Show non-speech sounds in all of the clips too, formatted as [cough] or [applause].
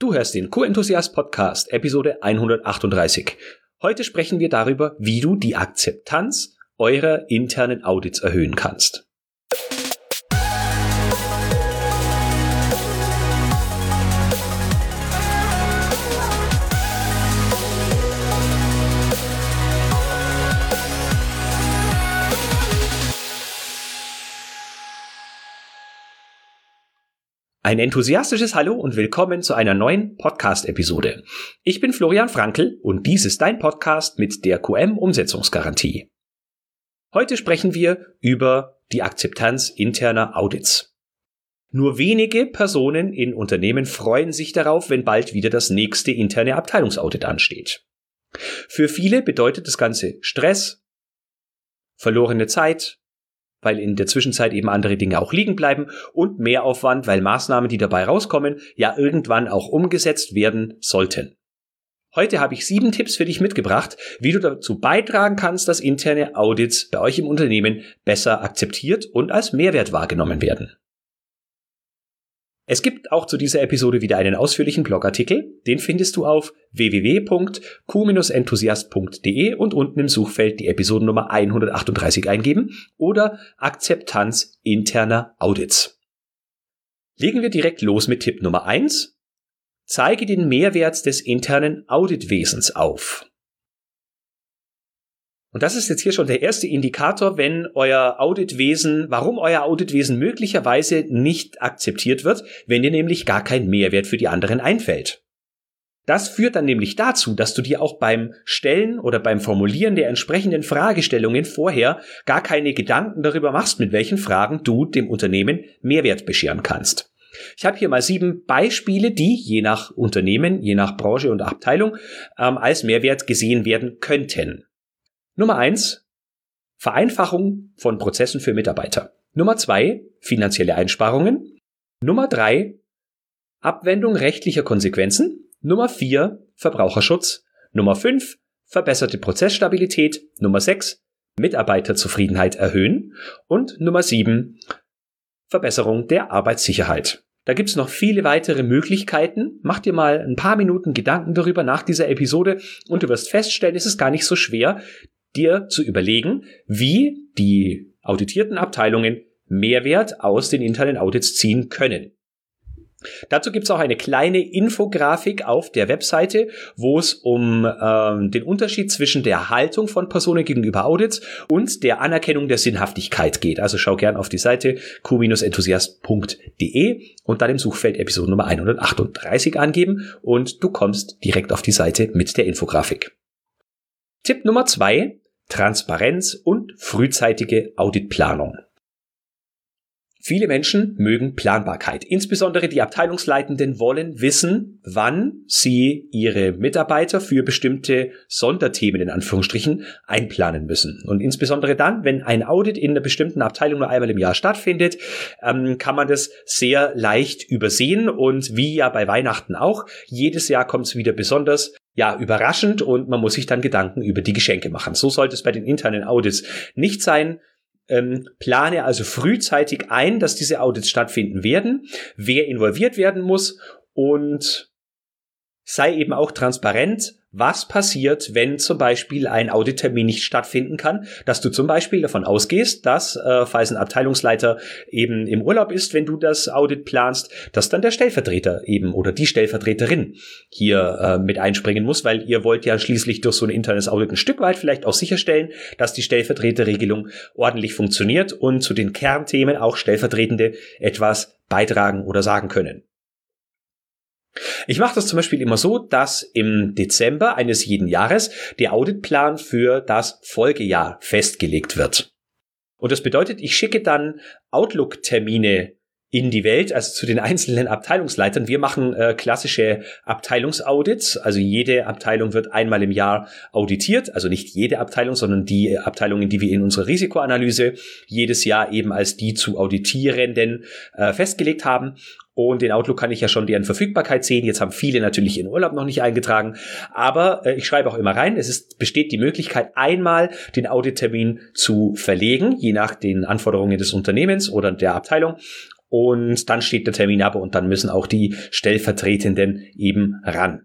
Du hörst den Co-Enthusiast Podcast, Episode 138. Heute sprechen wir darüber, wie du die Akzeptanz eurer internen Audits erhöhen kannst. Ein enthusiastisches Hallo und willkommen zu einer neuen Podcast-Episode. Ich bin Florian Frankl und dies ist dein Podcast mit der QM-Umsetzungsgarantie. Heute sprechen wir über die Akzeptanz interner Audits. Nur wenige Personen in Unternehmen freuen sich darauf, wenn bald wieder das nächste interne Abteilungsaudit ansteht. Für viele bedeutet das Ganze Stress, verlorene Zeit, weil in der Zwischenzeit eben andere Dinge auch liegen bleiben und Mehraufwand, weil Maßnahmen, die dabei rauskommen, ja irgendwann auch umgesetzt werden sollten. Heute habe ich sieben Tipps für dich mitgebracht, wie du dazu beitragen kannst, dass interne Audits bei euch im Unternehmen besser akzeptiert und als Mehrwert wahrgenommen werden. Es gibt auch zu dieser Episode wieder einen ausführlichen Blogartikel. Den findest du auf www.q-enthusiast.de und unten im Suchfeld die Episodennummer 138 eingeben oder Akzeptanz interner Audits. Legen wir direkt los mit Tipp Nummer 1. Zeige den Mehrwert des internen Auditwesens auf. Und das ist jetzt hier schon der erste Indikator, wenn euer Auditwesen, warum euer Auditwesen möglicherweise nicht akzeptiert wird, wenn dir nämlich gar kein Mehrwert für die anderen einfällt. Das führt dann nämlich dazu, dass du dir auch beim Stellen oder beim Formulieren der entsprechenden Fragestellungen vorher gar keine Gedanken darüber machst, mit welchen Fragen du dem Unternehmen Mehrwert bescheren kannst. Ich habe hier mal sieben Beispiele, die je nach Unternehmen, je nach Branche und Abteilung ähm, als Mehrwert gesehen werden könnten. Nummer eins, Vereinfachung von Prozessen für Mitarbeiter. Nummer zwei, finanzielle Einsparungen. Nummer drei, Abwendung rechtlicher Konsequenzen. Nummer vier, Verbraucherschutz. Nummer fünf, verbesserte Prozessstabilität. Nummer sechs, Mitarbeiterzufriedenheit erhöhen. Und Nummer sieben, Verbesserung der Arbeitssicherheit. Da gibt's noch viele weitere Möglichkeiten. Mach dir mal ein paar Minuten Gedanken darüber nach dieser Episode und du wirst feststellen, es ist gar nicht so schwer, dir zu überlegen, wie die auditierten Abteilungen Mehrwert aus den internen Audits ziehen können. Dazu gibt's auch eine kleine Infografik auf der Webseite, wo es um ähm, den Unterschied zwischen der Haltung von Personen gegenüber Audits und der Anerkennung der Sinnhaftigkeit geht. Also schau gern auf die Seite q-enthusiast.de und dann im Suchfeld Episode Nummer 138 angeben und du kommst direkt auf die Seite mit der Infografik. Tipp Nummer zwei, Transparenz und frühzeitige Auditplanung. Viele Menschen mögen Planbarkeit. Insbesondere die Abteilungsleitenden wollen wissen, wann sie ihre Mitarbeiter für bestimmte Sonderthemen in Anführungsstrichen einplanen müssen. Und insbesondere dann, wenn ein Audit in einer bestimmten Abteilung nur einmal im Jahr stattfindet, ähm, kann man das sehr leicht übersehen. Und wie ja bei Weihnachten auch, jedes Jahr kommt es wieder besonders ja, überraschend und man muss sich dann Gedanken über die Geschenke machen. So sollte es bei den internen Audits nicht sein. Ähm, plane also frühzeitig ein, dass diese Audits stattfinden werden, wer involviert werden muss und sei eben auch transparent, was passiert, wenn zum Beispiel ein Audittermin nicht stattfinden kann, dass du zum Beispiel davon ausgehst, dass, äh, falls ein Abteilungsleiter eben im Urlaub ist, wenn du das Audit planst, dass dann der Stellvertreter eben oder die Stellvertreterin hier äh, mit einspringen muss, weil ihr wollt ja schließlich durch so ein internes Audit ein Stück weit vielleicht auch sicherstellen, dass die Stellvertreterregelung ordentlich funktioniert und zu den Kernthemen auch Stellvertretende etwas beitragen oder sagen können. Ich mache das zum Beispiel immer so, dass im Dezember eines jeden Jahres der Auditplan für das Folgejahr festgelegt wird. Und das bedeutet, ich schicke dann Outlook-Termine in die Welt, also zu den einzelnen Abteilungsleitern. Wir machen äh, klassische Abteilungsaudits, also jede Abteilung wird einmal im Jahr auditiert, also nicht jede Abteilung, sondern die Abteilungen, die wir in unserer Risikoanalyse jedes Jahr eben als die zu auditierenden äh, festgelegt haben. Und in Outlook kann ich ja schon deren Verfügbarkeit sehen. Jetzt haben viele natürlich ihren Urlaub noch nicht eingetragen. Aber äh, ich schreibe auch immer rein, es ist, besteht die Möglichkeit, einmal den Audittermin zu verlegen, je nach den Anforderungen des Unternehmens oder der Abteilung. Und dann steht der Termin ab und dann müssen auch die Stellvertretenden eben ran.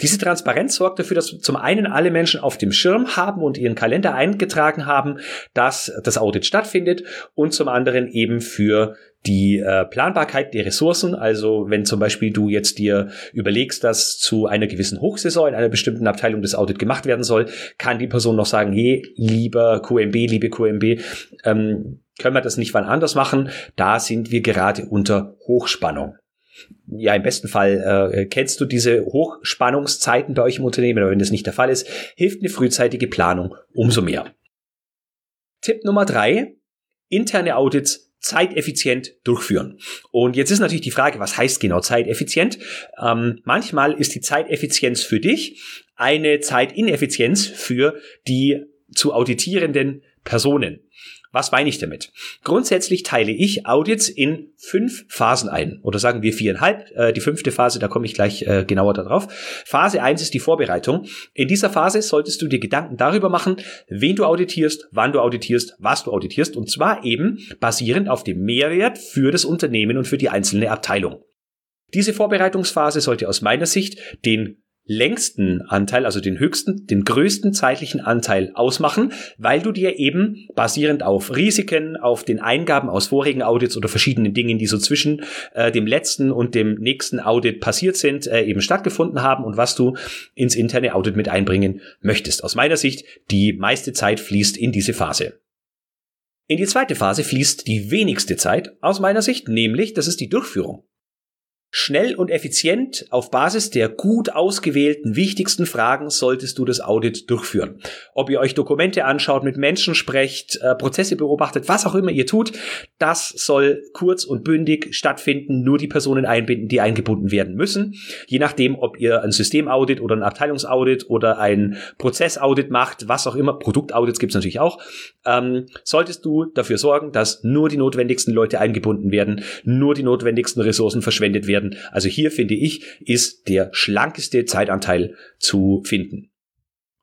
Diese Transparenz sorgt dafür, dass zum einen alle Menschen auf dem Schirm haben und ihren Kalender eingetragen haben, dass das Audit stattfindet und zum anderen eben für die äh, Planbarkeit der Ressourcen. Also wenn zum Beispiel du jetzt dir überlegst, dass zu einer gewissen Hochsaison in einer bestimmten Abteilung das Audit gemacht werden soll, kann die Person noch sagen, hey, lieber QMB, liebe QMB, ähm, können wir das nicht wann anders machen? Da sind wir gerade unter Hochspannung ja, im besten Fall äh, kennst du diese Hochspannungszeiten bei euch im Unternehmen, aber wenn das nicht der Fall ist, hilft eine frühzeitige Planung umso mehr. Tipp Nummer drei, interne Audits zeiteffizient durchführen. Und jetzt ist natürlich die Frage, was heißt genau zeiteffizient? Ähm, manchmal ist die Zeiteffizienz für dich eine Zeitineffizienz für die zu auditierenden Personen. Was meine ich damit? Grundsätzlich teile ich Audits in fünf Phasen ein. Oder sagen wir viereinhalb. Äh, die fünfte Phase, da komme ich gleich äh, genauer darauf. Phase eins ist die Vorbereitung. In dieser Phase solltest du dir Gedanken darüber machen, wen du auditierst, wann du auditierst, was du auditierst. Und zwar eben basierend auf dem Mehrwert für das Unternehmen und für die einzelne Abteilung. Diese Vorbereitungsphase sollte aus meiner Sicht den längsten Anteil, also den höchsten, den größten zeitlichen Anteil ausmachen, weil du dir eben basierend auf Risiken, auf den Eingaben aus vorigen Audits oder verschiedenen Dingen, die so zwischen äh, dem letzten und dem nächsten Audit passiert sind, äh, eben stattgefunden haben und was du ins interne Audit mit einbringen möchtest. Aus meiner Sicht, die meiste Zeit fließt in diese Phase. In die zweite Phase fließt die wenigste Zeit aus meiner Sicht, nämlich das ist die Durchführung. Schnell und effizient auf Basis der gut ausgewählten wichtigsten Fragen solltest du das Audit durchführen. Ob ihr euch Dokumente anschaut, mit Menschen sprecht, äh, Prozesse beobachtet, was auch immer ihr tut, das soll kurz und bündig stattfinden, nur die Personen einbinden, die eingebunden werden müssen. Je nachdem, ob ihr ein Systemaudit oder ein Abteilungsaudit oder ein Prozessaudit macht, was auch immer, Produktaudits gibt es natürlich auch, ähm, solltest du dafür sorgen, dass nur die notwendigsten Leute eingebunden werden, nur die notwendigsten Ressourcen verschwendet werden werden. Also hier finde ich, ist der schlankeste Zeitanteil zu finden.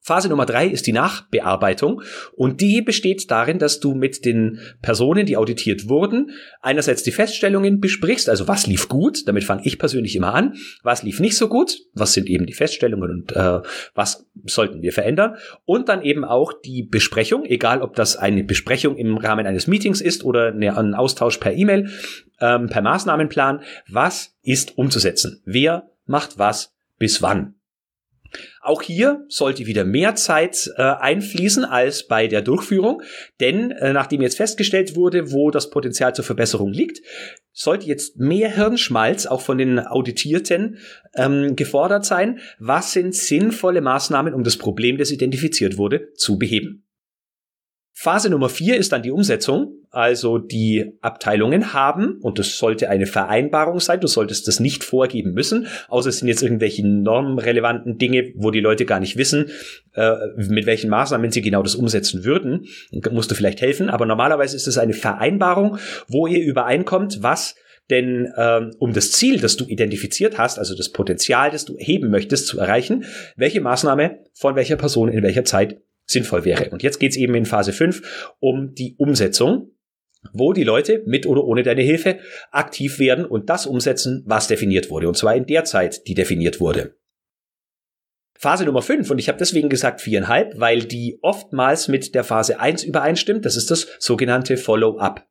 Phase Nummer drei ist die Nachbearbeitung und die besteht darin, dass du mit den Personen, die auditiert wurden, einerseits die Feststellungen besprichst, also was lief gut, damit fange ich persönlich immer an, was lief nicht so gut, was sind eben die Feststellungen und äh, was sollten wir verändern und dann eben auch die Besprechung, egal ob das eine Besprechung im Rahmen eines Meetings ist oder ein Austausch per E-Mail, ähm, per Maßnahmenplan, was ist umzusetzen, wer macht was bis wann. Auch hier sollte wieder mehr Zeit äh, einfließen als bei der Durchführung, denn äh, nachdem jetzt festgestellt wurde, wo das Potenzial zur Verbesserung liegt, sollte jetzt mehr Hirnschmalz auch von den Auditierten ähm, gefordert sein. Was sind sinnvolle Maßnahmen, um das Problem, das identifiziert wurde, zu beheben? Phase Nummer vier ist dann die Umsetzung. Also die Abteilungen haben, und das sollte eine Vereinbarung sein, du solltest das nicht vorgeben müssen, außer es sind jetzt irgendwelche normrelevanten Dinge, wo die Leute gar nicht wissen, äh, mit welchen Maßnahmen sie genau das umsetzen würden. Musst du vielleicht helfen, aber normalerweise ist es eine Vereinbarung, wo ihr übereinkommt, was denn ähm, um das Ziel, das du identifiziert hast, also das Potenzial, das du heben möchtest, zu erreichen, welche Maßnahme von welcher Person in welcher Zeit sinnvoll wäre. Und jetzt geht's eben in Phase 5 um die Umsetzung, wo die Leute mit oder ohne deine Hilfe aktiv werden und das umsetzen, was definiert wurde. Und zwar in der Zeit, die definiert wurde. Phase Nummer 5, und ich habe deswegen gesagt viereinhalb, weil die oftmals mit der Phase 1 übereinstimmt, das ist das sogenannte Follow-up.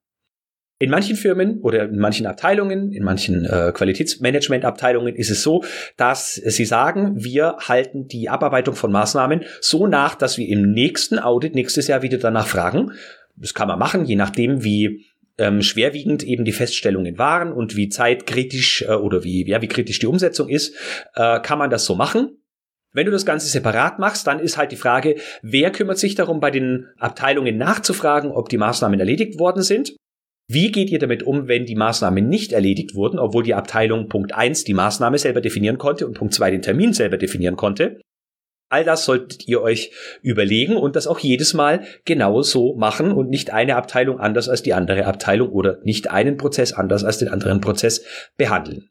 In manchen Firmen oder in manchen Abteilungen, in manchen äh, Qualitätsmanagement-Abteilungen ist es so, dass sie sagen, wir halten die Abarbeitung von Maßnahmen so nach, dass wir im nächsten Audit nächstes Jahr wieder danach fragen. Das kann man machen, je nachdem, wie ähm, schwerwiegend eben die Feststellungen waren und wie zeitkritisch äh, oder wie, ja, wie kritisch die Umsetzung ist, äh, kann man das so machen. Wenn du das Ganze separat machst, dann ist halt die Frage, wer kümmert sich darum, bei den Abteilungen nachzufragen, ob die Maßnahmen erledigt worden sind? Wie geht ihr damit um, wenn die Maßnahmen nicht erledigt wurden, obwohl die Abteilung Punkt 1 die Maßnahme selber definieren konnte und Punkt 2 den Termin selber definieren konnte? All das solltet ihr euch überlegen und das auch jedes Mal genau so machen und nicht eine Abteilung anders als die andere Abteilung oder nicht einen Prozess anders als den anderen Prozess behandeln.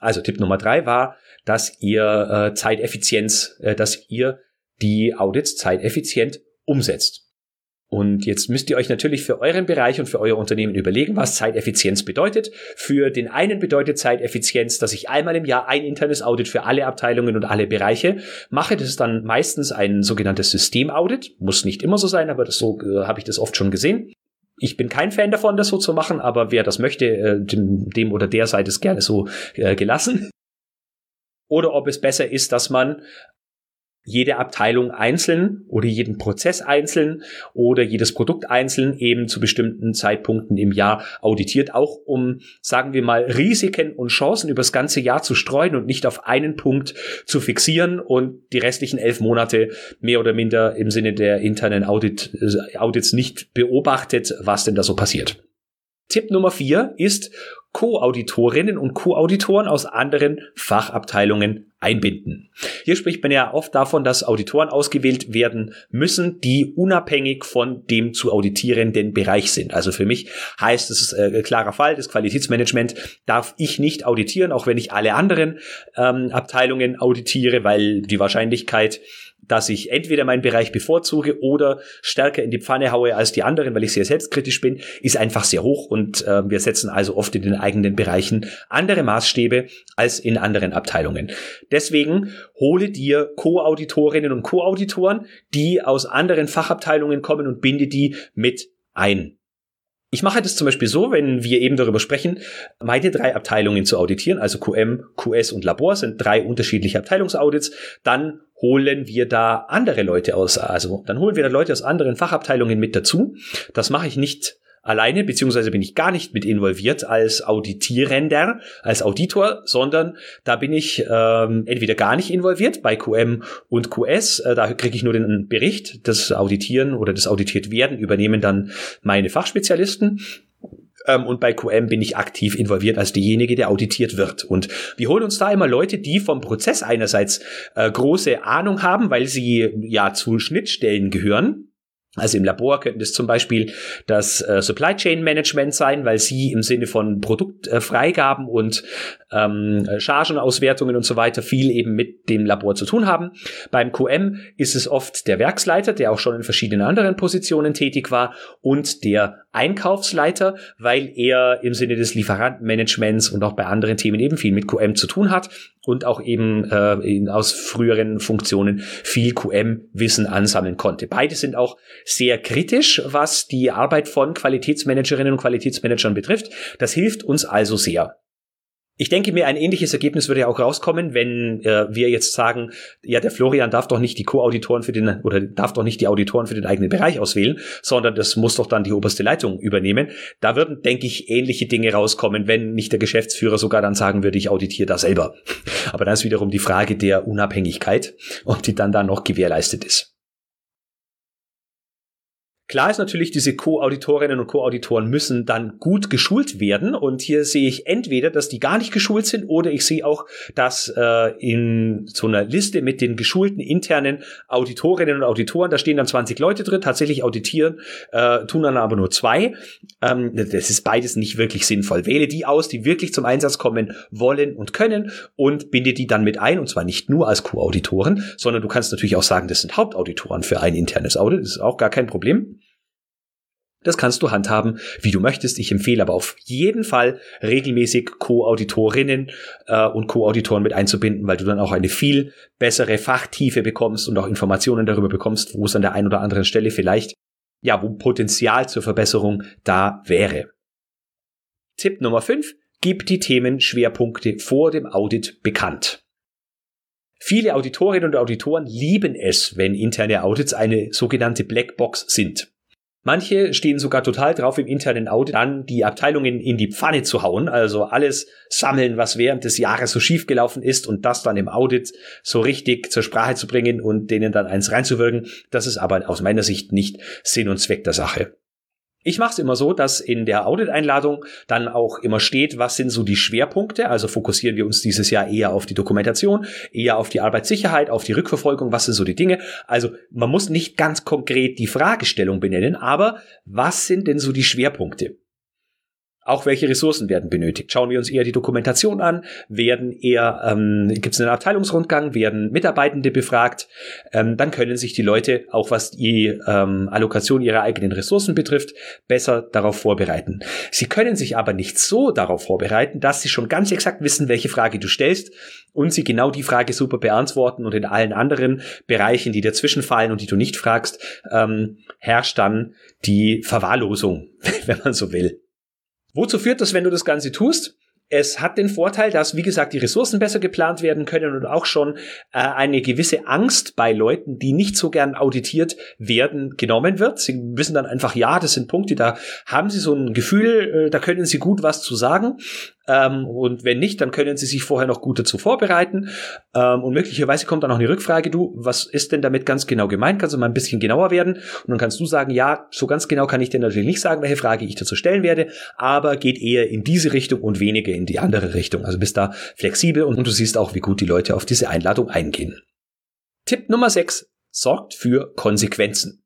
Also Tipp Nummer drei war, dass ihr äh, Zeiteffizienz, äh, dass ihr die Audits zeiteffizient umsetzt. Und jetzt müsst ihr euch natürlich für euren Bereich und für euer Unternehmen überlegen, was Zeiteffizienz bedeutet. Für den einen bedeutet Zeiteffizienz, dass ich einmal im Jahr ein internes Audit für alle Abteilungen und alle Bereiche mache. Das ist dann meistens ein sogenanntes Systemaudit. Muss nicht immer so sein, aber das so äh, habe ich das oft schon gesehen. Ich bin kein Fan davon, das so zu machen, aber wer das möchte, äh, dem, dem oder der sei das gerne so äh, gelassen oder ob es besser ist, dass man jede Abteilung einzeln oder jeden Prozess einzeln oder jedes Produkt einzeln eben zu bestimmten Zeitpunkten im Jahr auditiert, auch um, sagen wir mal, Risiken und Chancen übers ganze Jahr zu streuen und nicht auf einen Punkt zu fixieren und die restlichen elf Monate mehr oder minder im Sinne der internen Audit, äh, Audits nicht beobachtet, was denn da so passiert. Tipp Nummer vier ist, Co-Auditorinnen und Co-Auditoren aus anderen Fachabteilungen einbinden. Hier spricht man ja oft davon, dass Auditoren ausgewählt werden müssen, die unabhängig von dem zu auditierenden Bereich sind. Also für mich heißt es äh, klarer Fall, das Qualitätsmanagement darf ich nicht auditieren, auch wenn ich alle anderen ähm, Abteilungen auditiere, weil die Wahrscheinlichkeit, dass ich entweder meinen Bereich bevorzuge oder stärker in die Pfanne haue als die anderen, weil ich sehr selbstkritisch bin, ist einfach sehr hoch und äh, wir setzen also oft in den eigenen Bereichen andere Maßstäbe als in anderen Abteilungen. Deswegen hole dir Co-Auditorinnen und Co-Auditoren, die aus anderen Fachabteilungen kommen und binde die mit ein. Ich mache das zum Beispiel so, wenn wir eben darüber sprechen, meine drei Abteilungen zu auditieren, also QM, QS und Labor sind drei unterschiedliche Abteilungsaudits, dann holen wir da andere Leute aus, also dann holen wir da Leute aus anderen Fachabteilungen mit dazu. Das mache ich nicht alleine, beziehungsweise bin ich gar nicht mit involviert als Auditierender, als Auditor, sondern da bin ich ähm, entweder gar nicht involviert bei QM und QS, äh, da kriege ich nur den Bericht, das Auditieren oder das auditiert werden übernehmen dann meine Fachspezialisten. Ähm, und bei QM bin ich aktiv involviert als derjenige, der auditiert wird. Und wir holen uns da immer Leute, die vom Prozess einerseits äh, große Ahnung haben, weil sie ja zu Schnittstellen gehören also im Labor könnte es zum Beispiel das äh, Supply Chain Management sein, weil sie im Sinne von Produktfreigaben äh, und ähm, Chargenauswertungen und so weiter viel eben mit dem Labor zu tun haben. Beim QM ist es oft der Werksleiter, der auch schon in verschiedenen anderen Positionen tätig war und der Einkaufsleiter, weil er im Sinne des Lieferantenmanagements und auch bei anderen Themen eben viel mit QM zu tun hat und auch eben äh, in, aus früheren Funktionen viel QM-Wissen ansammeln konnte. Beide sind auch sehr kritisch, was die Arbeit von Qualitätsmanagerinnen und Qualitätsmanagern betrifft. Das hilft uns also sehr. Ich denke mir, ein ähnliches Ergebnis würde ja auch rauskommen, wenn äh, wir jetzt sagen, ja, der Florian darf doch nicht die Co-Auditoren für den oder darf doch nicht die Auditoren für den eigenen Bereich auswählen, sondern das muss doch dann die oberste Leitung übernehmen. Da würden, denke ich, ähnliche Dinge rauskommen, wenn nicht der Geschäftsführer sogar dann sagen würde, ich auditiere da selber. [laughs] Aber dann ist wiederum die Frage der Unabhängigkeit, ob die dann da noch gewährleistet ist. Klar ist natürlich, diese Co-Auditorinnen und Co-Auditoren müssen dann gut geschult werden. Und hier sehe ich entweder, dass die gar nicht geschult sind, oder ich sehe auch, dass äh, in so einer Liste mit den geschulten internen Auditorinnen und Auditoren, da stehen dann 20 Leute drin, tatsächlich auditieren, äh, tun dann aber nur zwei. Ähm, das ist beides nicht wirklich sinnvoll. Wähle die aus, die wirklich zum Einsatz kommen wollen und können und binde die dann mit ein. Und zwar nicht nur als Co-Auditoren, sondern du kannst natürlich auch sagen, das sind Hauptauditoren für ein internes Audit. Das ist auch gar kein Problem. Das kannst du handhaben, wie du möchtest. Ich empfehle aber auf jeden Fall regelmäßig Co-Auditorinnen äh, und Co-Auditoren mit einzubinden, weil du dann auch eine viel bessere Fachtiefe bekommst und auch Informationen darüber bekommst, wo es an der einen oder anderen Stelle vielleicht, ja, wo Potenzial zur Verbesserung da wäre. Tipp Nummer 5. Gib die Themenschwerpunkte vor dem Audit bekannt. Viele Auditorinnen und Auditoren lieben es, wenn interne Audits eine sogenannte Blackbox sind. Manche stehen sogar total drauf, im internen Audit dann die Abteilungen in die Pfanne zu hauen, also alles sammeln, was während des Jahres so schiefgelaufen ist und das dann im Audit so richtig zur Sprache zu bringen und denen dann eins reinzuwirken. Das ist aber aus meiner Sicht nicht Sinn und Zweck der Sache. Ich mache es immer so, dass in der Audit-Einladung dann auch immer steht, was sind so die Schwerpunkte. Also fokussieren wir uns dieses Jahr eher auf die Dokumentation, eher auf die Arbeitssicherheit, auf die Rückverfolgung, was sind so die Dinge. Also man muss nicht ganz konkret die Fragestellung benennen, aber was sind denn so die Schwerpunkte? Auch welche Ressourcen werden benötigt. Schauen wir uns eher die Dokumentation an, werden eher, ähm, gibt es einen Abteilungsrundgang, werden Mitarbeitende befragt, ähm, dann können sich die Leute, auch was die ähm, Allokation ihrer eigenen Ressourcen betrifft, besser darauf vorbereiten. Sie können sich aber nicht so darauf vorbereiten, dass sie schon ganz exakt wissen, welche Frage du stellst und sie genau die Frage super beantworten und in allen anderen Bereichen, die dazwischen fallen und die du nicht fragst, ähm, herrscht dann die Verwahrlosung, [laughs] wenn man so will. Wozu führt das, wenn du das Ganze tust? Es hat den Vorteil, dass, wie gesagt, die Ressourcen besser geplant werden können und auch schon äh, eine gewisse Angst bei Leuten, die nicht so gern auditiert werden, genommen wird. Sie wissen dann einfach, ja, das sind Punkte, da haben sie so ein Gefühl, äh, da können sie gut was zu sagen. Ähm, und wenn nicht, dann können Sie sich vorher noch gut dazu vorbereiten. Ähm, und möglicherweise kommt dann noch eine Rückfrage, du, was ist denn damit ganz genau gemeint? Kannst du mal ein bisschen genauer werden? Und dann kannst du sagen, ja, so ganz genau kann ich dir natürlich nicht sagen, welche Frage ich dazu stellen werde, aber geht eher in diese Richtung und weniger in die andere Richtung. Also bist da flexibel und du siehst auch, wie gut die Leute auf diese Einladung eingehen. Tipp Nummer 6. Sorgt für Konsequenzen.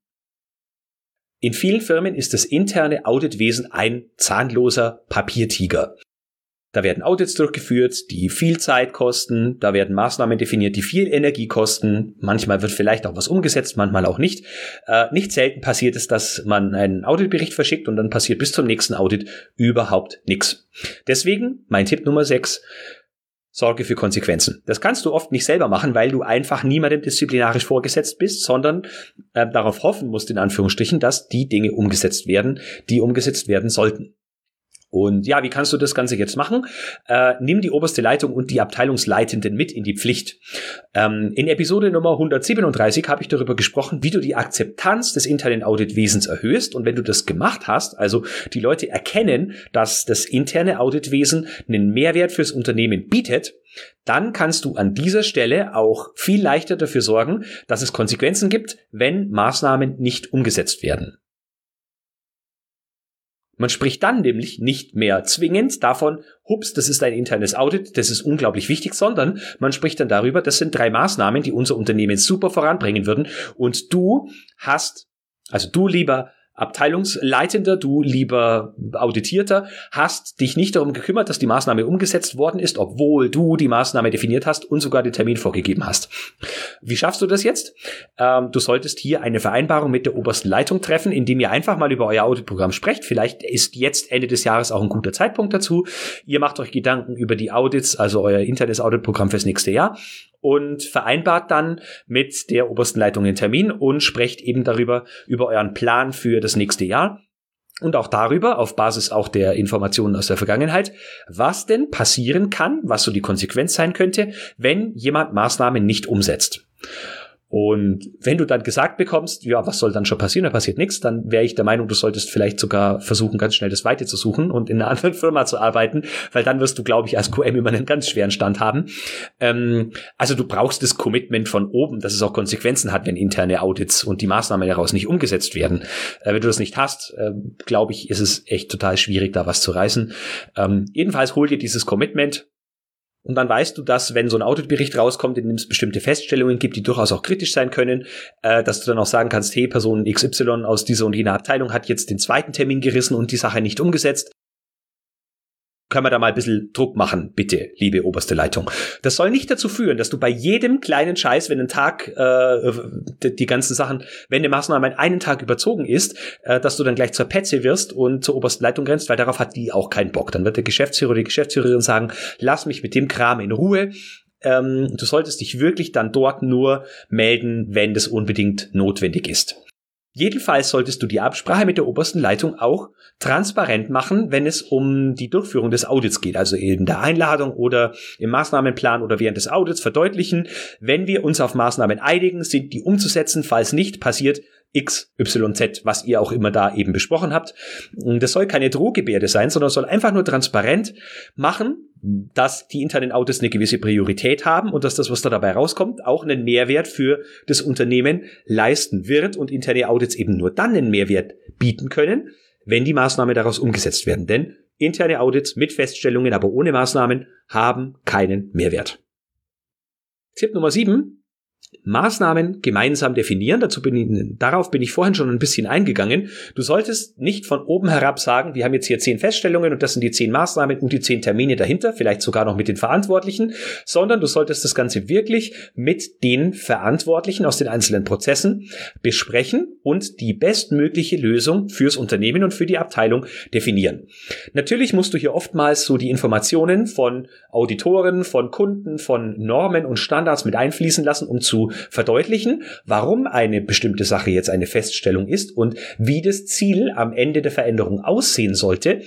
In vielen Firmen ist das interne Auditwesen ein zahnloser Papiertiger. Da werden Audits durchgeführt, die viel Zeit kosten. Da werden Maßnahmen definiert, die viel Energie kosten. Manchmal wird vielleicht auch was umgesetzt, manchmal auch nicht. Äh, nicht selten passiert es, dass man einen Auditbericht verschickt und dann passiert bis zum nächsten Audit überhaupt nichts. Deswegen mein Tipp Nummer 6. Sorge für Konsequenzen. Das kannst du oft nicht selber machen, weil du einfach niemandem disziplinarisch vorgesetzt bist, sondern äh, darauf hoffen musst, in Anführungsstrichen, dass die Dinge umgesetzt werden, die umgesetzt werden sollten. Und ja, wie kannst du das Ganze jetzt machen? Äh, nimm die oberste Leitung und die Abteilungsleitenden mit in die Pflicht. Ähm, in Episode Nummer 137 habe ich darüber gesprochen, wie du die Akzeptanz des internen Auditwesens erhöhst. Und wenn du das gemacht hast, also die Leute erkennen, dass das interne Auditwesen einen Mehrwert fürs Unternehmen bietet, dann kannst du an dieser Stelle auch viel leichter dafür sorgen, dass es Konsequenzen gibt, wenn Maßnahmen nicht umgesetzt werden. Man spricht dann nämlich nicht mehr zwingend davon, hups, das ist ein internes Audit, das ist unglaublich wichtig, sondern man spricht dann darüber, das sind drei Maßnahmen, die unser Unternehmen super voranbringen würden. Und du hast, also du lieber Abteilungsleitender, du lieber Auditierter, hast dich nicht darum gekümmert, dass die Maßnahme umgesetzt worden ist, obwohl du die Maßnahme definiert hast und sogar den Termin vorgegeben hast. Wie schaffst du das jetzt? Ähm, du solltest hier eine Vereinbarung mit der obersten Leitung treffen, indem ihr einfach mal über euer Auditprogramm sprecht. Vielleicht ist jetzt Ende des Jahres auch ein guter Zeitpunkt dazu. Ihr macht euch Gedanken über die Audits, also euer internes Auditprogramm fürs nächste Jahr und vereinbart dann mit der obersten Leitung den Termin und sprecht eben darüber, über euren Plan für das nächste Jahr und auch darüber, auf Basis auch der Informationen aus der Vergangenheit, was denn passieren kann, was so die Konsequenz sein könnte, wenn jemand Maßnahmen nicht umsetzt. Und wenn du dann gesagt bekommst, ja, was soll dann schon passieren, da passiert nichts, dann wäre ich der Meinung, du solltest vielleicht sogar versuchen, ganz schnell das Weite zu suchen und in einer [laughs] anderen Firma zu arbeiten, weil dann wirst du, glaube ich, als QM immer einen ganz schweren Stand haben. Ähm, also du brauchst das Commitment von oben, dass es auch Konsequenzen hat, wenn interne Audits und die Maßnahmen daraus nicht umgesetzt werden. Äh, wenn du das nicht hast, äh, glaube ich, ist es echt total schwierig, da was zu reißen. Ähm, jedenfalls hol dir dieses Commitment, und dann weißt du, dass, wenn so ein Auditbericht rauskommt, in dem es bestimmte Feststellungen gibt, die durchaus auch kritisch sein können, äh, dass du dann auch sagen kannst, hey, Person XY aus dieser und jener Abteilung hat jetzt den zweiten Termin gerissen und die Sache nicht umgesetzt können wir da mal ein bisschen Druck machen, bitte, liebe oberste Leitung. Das soll nicht dazu führen, dass du bei jedem kleinen Scheiß, wenn ein Tag äh, die, ganzen Sachen, wenn eine Maßnahme einen Tag überzogen ist, äh, dass du dann gleich zur Petze wirst und zur obersten Leitung rennst, weil darauf hat die auch keinen Bock. Dann wird der Geschäftsführer oder die Geschäftsführerin sagen, lass mich mit dem Kram in Ruhe. Ähm, du solltest dich wirklich dann dort nur melden, wenn das unbedingt notwendig ist. Jedenfalls solltest du die Absprache mit der obersten Leitung auch transparent machen, wenn es um die Durchführung des Audits geht, also in der Einladung oder im Maßnahmenplan oder während des Audits verdeutlichen, wenn wir uns auf Maßnahmen einigen, sind die umzusetzen, falls nicht passiert X, Y, Z, was ihr auch immer da eben besprochen habt. Das soll keine Drohgebärde sein, sondern soll einfach nur transparent machen, dass die internen Autos eine gewisse Priorität haben und dass das, was da dabei rauskommt, auch einen Mehrwert für das Unternehmen leisten wird und interne Audits eben nur dann einen Mehrwert bieten können, wenn die Maßnahmen daraus umgesetzt werden. Denn interne Audits mit Feststellungen, aber ohne Maßnahmen haben keinen Mehrwert. Tipp Nummer sieben Maßnahmen gemeinsam definieren. Dazu bin ich, darauf bin ich vorhin schon ein bisschen eingegangen. Du solltest nicht von oben herab sagen, wir haben jetzt hier zehn Feststellungen und das sind die zehn Maßnahmen und die zehn Termine dahinter, vielleicht sogar noch mit den Verantwortlichen, sondern du solltest das Ganze wirklich mit den Verantwortlichen aus den einzelnen Prozessen besprechen und die bestmögliche Lösung fürs Unternehmen und für die Abteilung definieren. Natürlich musst du hier oftmals so die Informationen von Auditoren, von Kunden, von Normen und Standards mit einfließen lassen, um zu verdeutlichen, warum eine bestimmte Sache jetzt eine Feststellung ist und wie das Ziel am Ende der Veränderung aussehen sollte.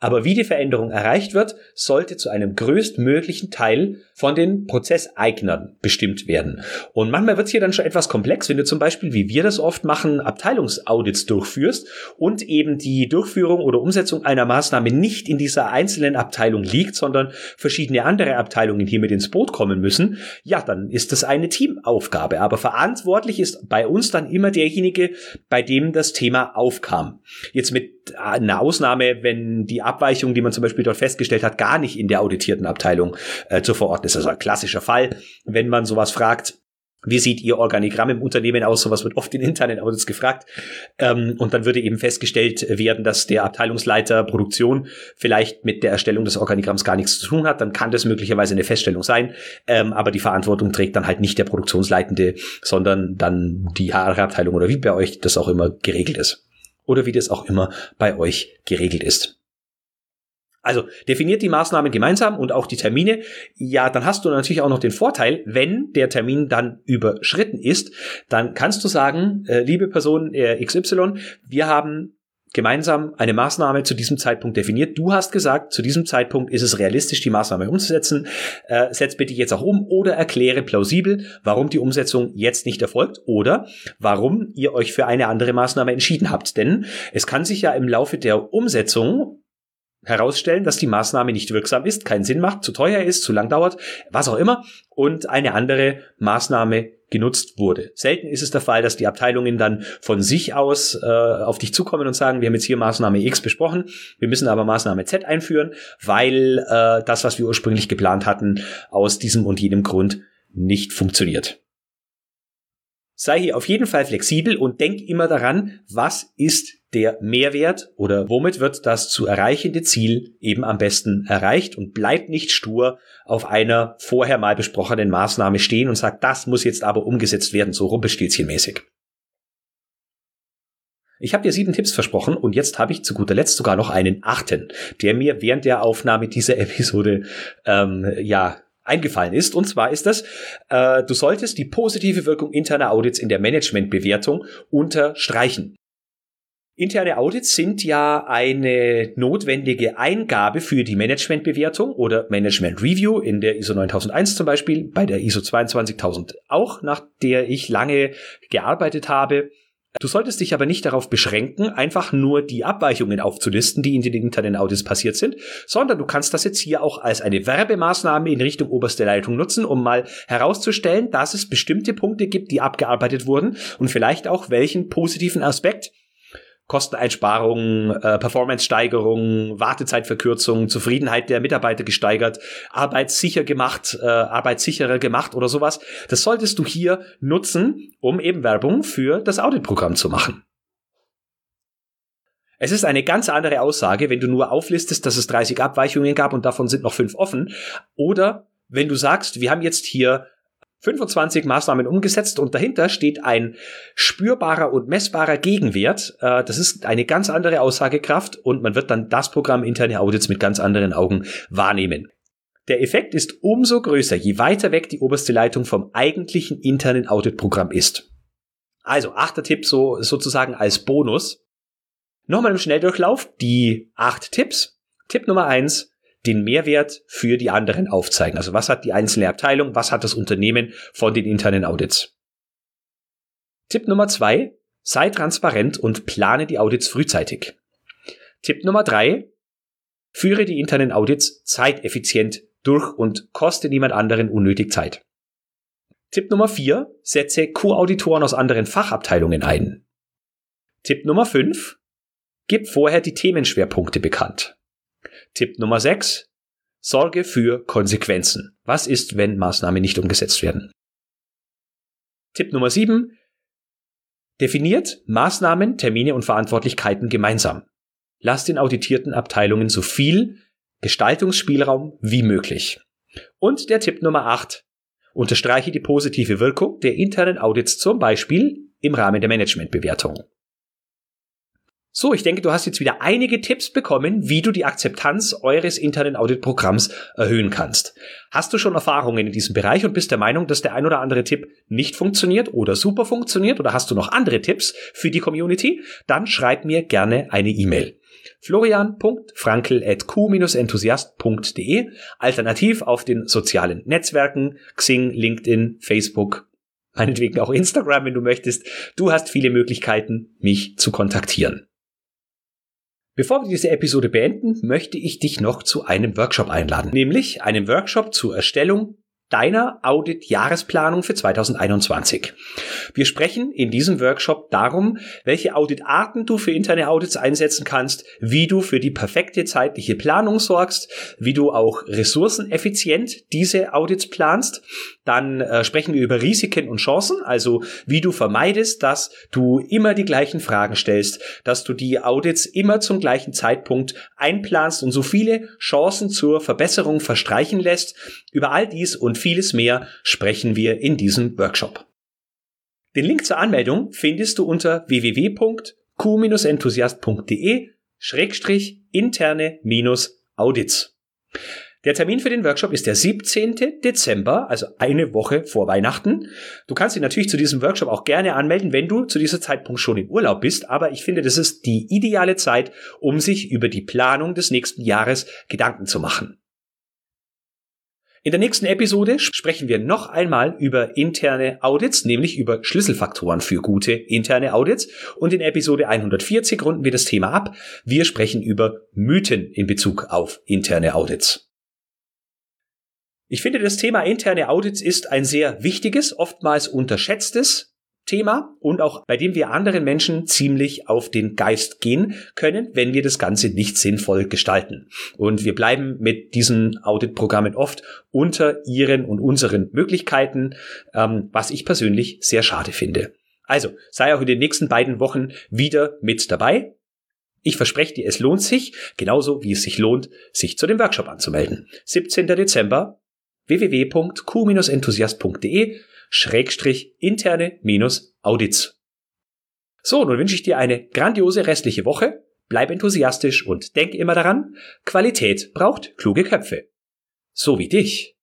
Aber wie die Veränderung erreicht wird, sollte zu einem größtmöglichen Teil von den Prozesseignern bestimmt werden. Und manchmal wird es hier dann schon etwas komplex, wenn du zum Beispiel, wie wir das oft machen, Abteilungsaudits durchführst und eben die Durchführung oder Umsetzung einer Maßnahme nicht in dieser einzelnen Abteilung liegt, sondern verschiedene andere Abteilungen hier mit ins Boot kommen müssen. Ja, dann ist das eine Teamaufgabe. Aber verantwortlich ist bei uns dann immer derjenige, bei dem das Thema aufkam. Jetzt mit einer Ausnahme, wenn die Abweichung, die man zum Beispiel dort festgestellt hat, gar nicht in der auditierten Abteilung äh, zu verorten ist. Also ein klassischer Fall, wenn man sowas fragt, wie sieht Ihr Organigramm im Unternehmen aus? Sowas wird oft in internen Audits gefragt. Ähm, und dann würde eben festgestellt werden, dass der Abteilungsleiter Produktion vielleicht mit der Erstellung des Organigramms gar nichts zu tun hat. Dann kann das möglicherweise eine Feststellung sein. Ähm, aber die Verantwortung trägt dann halt nicht der Produktionsleitende, sondern dann die HR-Abteilung oder wie bei euch das auch immer geregelt ist. Oder wie das auch immer bei euch geregelt ist. Also definiert die Maßnahmen gemeinsam und auch die Termine. Ja, dann hast du natürlich auch noch den Vorteil, wenn der Termin dann überschritten ist, dann kannst du sagen, äh, liebe Person äh, XY, wir haben gemeinsam eine Maßnahme zu diesem Zeitpunkt definiert. Du hast gesagt, zu diesem Zeitpunkt ist es realistisch, die Maßnahme umzusetzen. Äh, setz bitte jetzt auch um oder erkläre plausibel, warum die Umsetzung jetzt nicht erfolgt oder warum ihr euch für eine andere Maßnahme entschieden habt. Denn es kann sich ja im Laufe der Umsetzung herausstellen, dass die Maßnahme nicht wirksam ist, keinen Sinn macht, zu teuer ist, zu lang dauert, was auch immer, und eine andere Maßnahme genutzt wurde. Selten ist es der Fall, dass die Abteilungen dann von sich aus äh, auf dich zukommen und sagen, wir haben jetzt hier Maßnahme X besprochen, wir müssen aber Maßnahme Z einführen, weil äh, das, was wir ursprünglich geplant hatten, aus diesem und jenem Grund nicht funktioniert. Sei hier auf jeden Fall flexibel und denk immer daran, was ist der Mehrwert oder womit wird das zu erreichende Ziel eben am besten erreicht und bleibt nicht stur auf einer vorher mal besprochenen Maßnahme stehen und sagt, das muss jetzt aber umgesetzt werden, so rumpelstilzchenmäßig. Ich habe dir sieben Tipps versprochen und jetzt habe ich zu guter Letzt sogar noch einen achten, der mir während der Aufnahme dieser Episode ähm, ja eingefallen ist. Und zwar ist das, äh, du solltest die positive Wirkung interner Audits in der Managementbewertung unterstreichen. Interne Audits sind ja eine notwendige Eingabe für die Managementbewertung oder Management Review in der ISO 9001 zum Beispiel, bei der ISO 22000 auch, nach der ich lange gearbeitet habe. Du solltest dich aber nicht darauf beschränken, einfach nur die Abweichungen aufzulisten, die in den internen Audits passiert sind, sondern du kannst das jetzt hier auch als eine Werbemaßnahme in Richtung oberste Leitung nutzen, um mal herauszustellen, dass es bestimmte Punkte gibt, die abgearbeitet wurden und vielleicht auch welchen positiven Aspekt Kosteneinsparungen, äh, Performance-Steigerung, Wartezeitverkürzung, Zufriedenheit der Mitarbeiter gesteigert, arbeitssicher gemacht, äh, arbeitssicherer gemacht oder sowas. Das solltest du hier nutzen, um eben Werbung für das Auditprogramm zu machen. Es ist eine ganz andere Aussage, wenn du nur auflistest, dass es 30 Abweichungen gab und davon sind noch fünf offen. Oder wenn du sagst, wir haben jetzt hier 25 Maßnahmen umgesetzt und dahinter steht ein spürbarer und messbarer Gegenwert. Äh, das ist eine ganz andere Aussagekraft und man wird dann das Programm interne Audits mit ganz anderen Augen wahrnehmen. Der Effekt ist umso größer, je weiter weg die oberste Leitung vom eigentlichen internen Auditprogramm ist. Also, achter Tipp so, sozusagen als Bonus. Nochmal im Schnelldurchlauf die acht Tipps. Tipp Nummer eins: den Mehrwert für die anderen aufzeigen. Also was hat die einzelne Abteilung, was hat das Unternehmen von den internen Audits. Tipp Nummer zwei, sei transparent und plane die Audits frühzeitig. Tipp Nummer drei, führe die internen Audits zeiteffizient durch und koste niemand anderen unnötig Zeit. Tipp Nummer vier, setze Co-Auditoren aus anderen Fachabteilungen ein. Tipp Nummer fünf, gib vorher die Themenschwerpunkte bekannt. Tipp Nummer 6. Sorge für Konsequenzen. Was ist, wenn Maßnahmen nicht umgesetzt werden? Tipp Nummer 7. Definiert Maßnahmen, Termine und Verantwortlichkeiten gemeinsam. Lasst den auditierten Abteilungen so viel Gestaltungsspielraum wie möglich. Und der Tipp Nummer 8. Unterstreiche die positive Wirkung der internen Audits zum Beispiel im Rahmen der Managementbewertung. So, ich denke, du hast jetzt wieder einige Tipps bekommen, wie du die Akzeptanz eures internen Auditprogramms erhöhen kannst. Hast du schon Erfahrungen in diesem Bereich und bist der Meinung, dass der ein oder andere Tipp nicht funktioniert oder super funktioniert oder hast du noch andere Tipps für die Community? Dann schreib mir gerne eine E-Mail florian.frankel.q-enthusiast.de, alternativ auf den sozialen Netzwerken, Xing, LinkedIn, Facebook, meinetwegen auch Instagram, wenn du möchtest. Du hast viele Möglichkeiten, mich zu kontaktieren. Bevor wir diese Episode beenden, möchte ich dich noch zu einem Workshop einladen, nämlich einem Workshop zur Erstellung deiner Audit-Jahresplanung für 2021. Wir sprechen in diesem Workshop darum, welche Auditarten du für interne Audits einsetzen kannst, wie du für die perfekte zeitliche Planung sorgst, wie du auch ressourceneffizient diese Audits planst. Dann äh, sprechen wir über Risiken und Chancen, also wie du vermeidest, dass du immer die gleichen Fragen stellst, dass du die Audits immer zum gleichen Zeitpunkt einplanst und so viele Chancen zur Verbesserung verstreichen lässt. Über all dies und vieles mehr sprechen wir in diesem Workshop. Den Link zur Anmeldung findest du unter www.q-enthusiast.de schrägstrich interne minus Audits. Der Termin für den Workshop ist der 17. Dezember, also eine Woche vor Weihnachten. Du kannst dich natürlich zu diesem Workshop auch gerne anmelden, wenn du zu diesem Zeitpunkt schon im Urlaub bist, aber ich finde, das ist die ideale Zeit, um sich über die Planung des nächsten Jahres Gedanken zu machen. In der nächsten Episode sprechen wir noch einmal über interne Audits, nämlich über Schlüsselfaktoren für gute interne Audits. Und in Episode 140 runden wir das Thema ab. Wir sprechen über Mythen in Bezug auf interne Audits. Ich finde, das Thema interne Audits ist ein sehr wichtiges, oftmals unterschätztes Thema und auch bei dem wir anderen Menschen ziemlich auf den Geist gehen können, wenn wir das Ganze nicht sinnvoll gestalten. Und wir bleiben mit diesen Auditprogrammen oft unter ihren und unseren Möglichkeiten, ähm, was ich persönlich sehr schade finde. Also sei auch in den nächsten beiden Wochen wieder mit dabei. Ich verspreche dir, es lohnt sich, genauso wie es sich lohnt, sich zu dem Workshop anzumelden. 17. Dezember www.q-enthusiast.de Schrägstrich interne minus Audits. So, nun wünsche ich dir eine grandiose restliche Woche. Bleib enthusiastisch und denk immer daran, Qualität braucht kluge Köpfe. So wie dich.